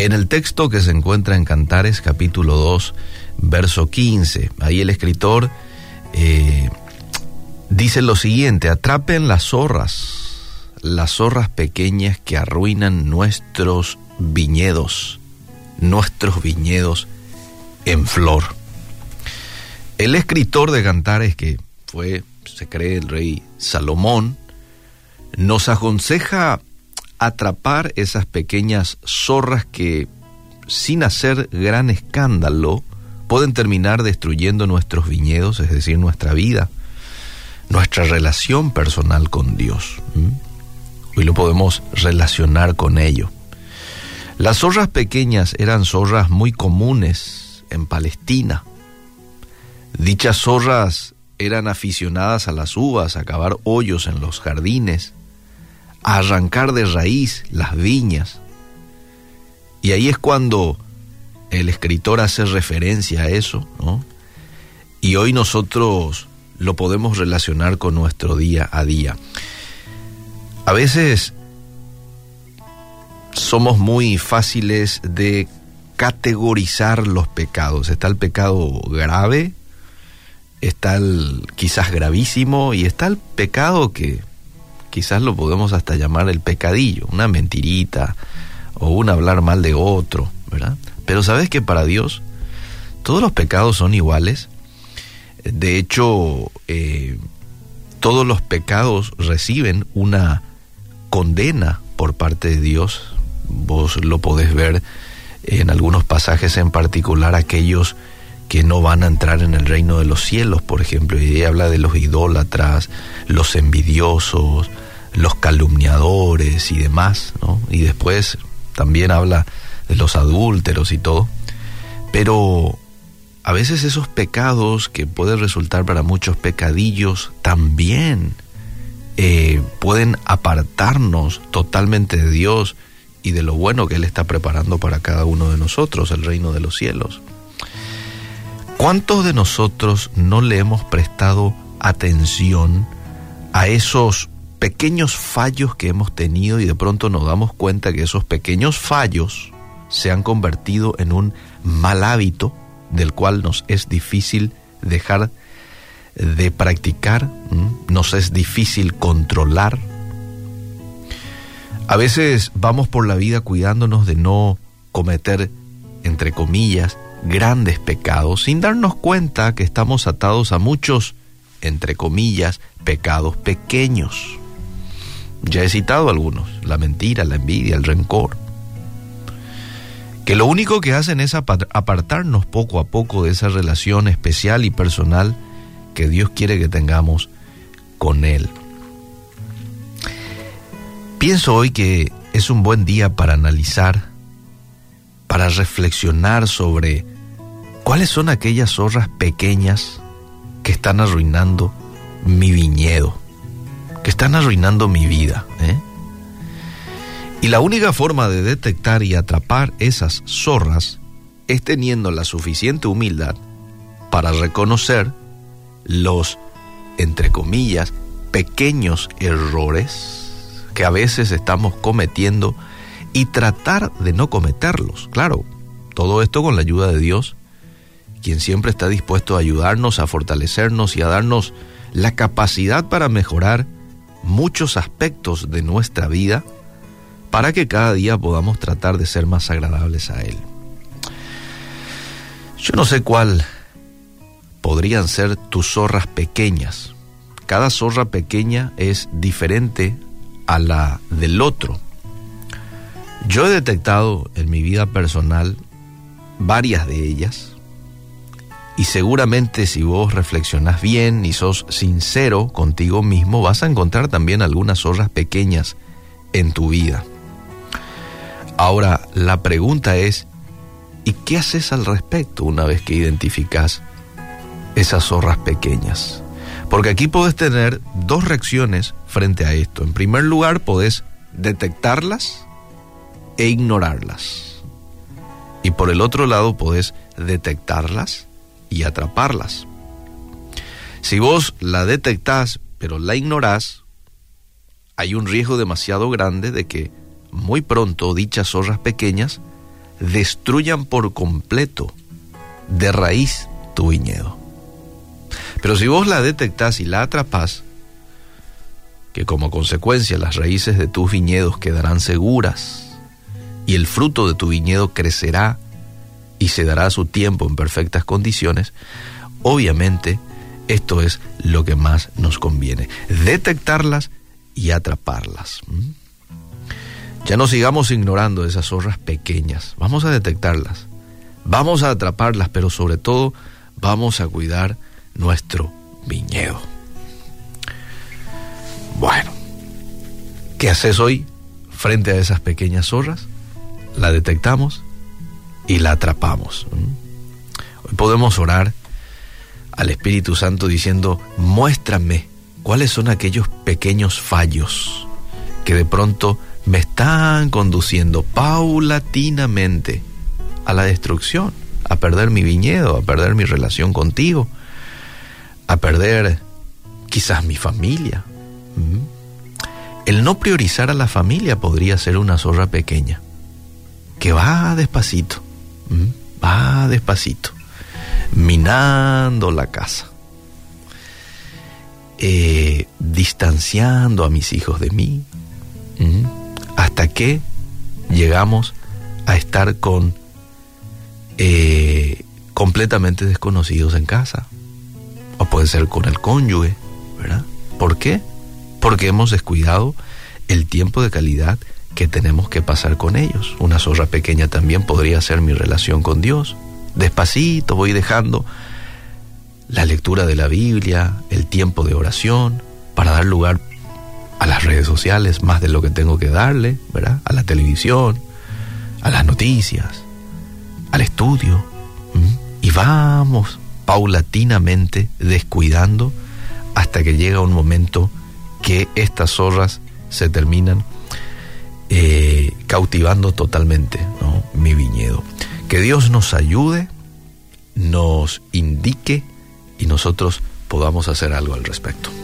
En el texto que se encuentra en Cantares capítulo 2, verso 15, ahí el escritor eh, dice lo siguiente, atrapen las zorras, las zorras pequeñas que arruinan nuestros viñedos, nuestros viñedos en flor. El escritor de Cantares, que fue, se cree, el rey Salomón, nos aconseja atrapar esas pequeñas zorras que, sin hacer gran escándalo, pueden terminar destruyendo nuestros viñedos, es decir, nuestra vida, nuestra relación personal con Dios. Hoy lo podemos relacionar con ello. Las zorras pequeñas eran zorras muy comunes en Palestina. Dichas zorras eran aficionadas a las uvas, a cavar hoyos en los jardines, a arrancar de raíz las viñas. Y ahí es cuando el escritor hace referencia a eso. Y hoy nosotros lo podemos relacionar con nuestro día a día. A veces somos muy fáciles de categorizar los pecados. Está el pecado grave, está el quizás gravísimo y está el pecado que quizás lo podemos hasta llamar el pecadillo, una mentirita o un hablar mal de otro, ¿verdad? Pero sabes que para Dios todos los pecados son iguales. De hecho, eh, todos los pecados reciben una condena por parte de Dios. Vos lo podés ver en algunos pasajes en particular, aquellos que no van a entrar en el reino de los cielos, por ejemplo, y habla de los idólatras, los envidiosos, los calumniadores y demás, ¿no? Y después también habla de los adúlteros y todo. Pero a veces esos pecados que pueden resultar para muchos pecadillos también eh, pueden apartarnos totalmente de Dios y de lo bueno que Él está preparando para cada uno de nosotros, el reino de los cielos. ¿Cuántos de nosotros no le hemos prestado atención a esos pequeños fallos que hemos tenido y de pronto nos damos cuenta que esos pequeños fallos se han convertido en un mal hábito del cual nos es difícil dejar de practicar, nos es difícil controlar. A veces vamos por la vida cuidándonos de no cometer, entre comillas, grandes pecados, sin darnos cuenta que estamos atados a muchos, entre comillas, pecados pequeños. Ya he citado algunos, la mentira, la envidia, el rencor que lo único que hacen es apartarnos poco a poco de esa relación especial y personal que Dios quiere que tengamos con Él. Pienso hoy que es un buen día para analizar, para reflexionar sobre cuáles son aquellas zorras pequeñas que están arruinando mi viñedo, que están arruinando mi vida. ¿eh? Y la única forma de detectar y atrapar esas zorras es teniendo la suficiente humildad para reconocer los, entre comillas, pequeños errores que a veces estamos cometiendo y tratar de no cometerlos. Claro, todo esto con la ayuda de Dios, quien siempre está dispuesto a ayudarnos, a fortalecernos y a darnos la capacidad para mejorar muchos aspectos de nuestra vida para que cada día podamos tratar de ser más agradables a Él. Yo no sé cuál podrían ser tus zorras pequeñas. Cada zorra pequeña es diferente a la del otro. Yo he detectado en mi vida personal varias de ellas y seguramente si vos reflexionás bien y sos sincero contigo mismo vas a encontrar también algunas zorras pequeñas en tu vida. Ahora, la pregunta es, ¿y qué haces al respecto una vez que identificas esas zorras pequeñas? Porque aquí puedes tener dos reacciones frente a esto. En primer lugar, podés detectarlas e ignorarlas. Y por el otro lado, podés detectarlas y atraparlas. Si vos la detectás pero la ignorás, hay un riesgo demasiado grande de que muy pronto dichas zorras pequeñas destruyan por completo, de raíz, tu viñedo. Pero si vos la detectás y la atrapás, que como consecuencia las raíces de tus viñedos quedarán seguras y el fruto de tu viñedo crecerá y se dará su tiempo en perfectas condiciones, obviamente esto es lo que más nos conviene, detectarlas y atraparlas. Ya no sigamos ignorando esas zorras pequeñas, vamos a detectarlas, vamos a atraparlas, pero sobre todo vamos a cuidar nuestro viñedo. Bueno, ¿qué haces hoy frente a esas pequeñas zorras? La detectamos y la atrapamos. Hoy podemos orar al Espíritu Santo diciendo, muéstrame cuáles son aquellos pequeños fallos que de pronto me están conduciendo paulatinamente a la destrucción, a perder mi viñedo, a perder mi relación contigo, a perder quizás mi familia. El no priorizar a la familia podría ser una zorra pequeña, que va despacito, va despacito, minando la casa, eh, distanciando a mis hijos de mí, hasta que llegamos a estar con eh, completamente desconocidos en casa. O puede ser con el cónyuge, ¿verdad? ¿Por qué? Porque hemos descuidado el tiempo de calidad que tenemos que pasar con ellos. Una zorra pequeña también podría ser mi relación con Dios. Despacito voy dejando la lectura de la Biblia, el tiempo de oración, para dar lugar a las redes sociales más de lo que tengo que darle, ¿verdad? A la televisión, a las noticias, al estudio. Y vamos paulatinamente descuidando hasta que llega un momento que estas zorras se terminan eh, cautivando totalmente mi viñedo. Que Dios nos ayude, nos indique y nosotros podamos hacer algo al respecto.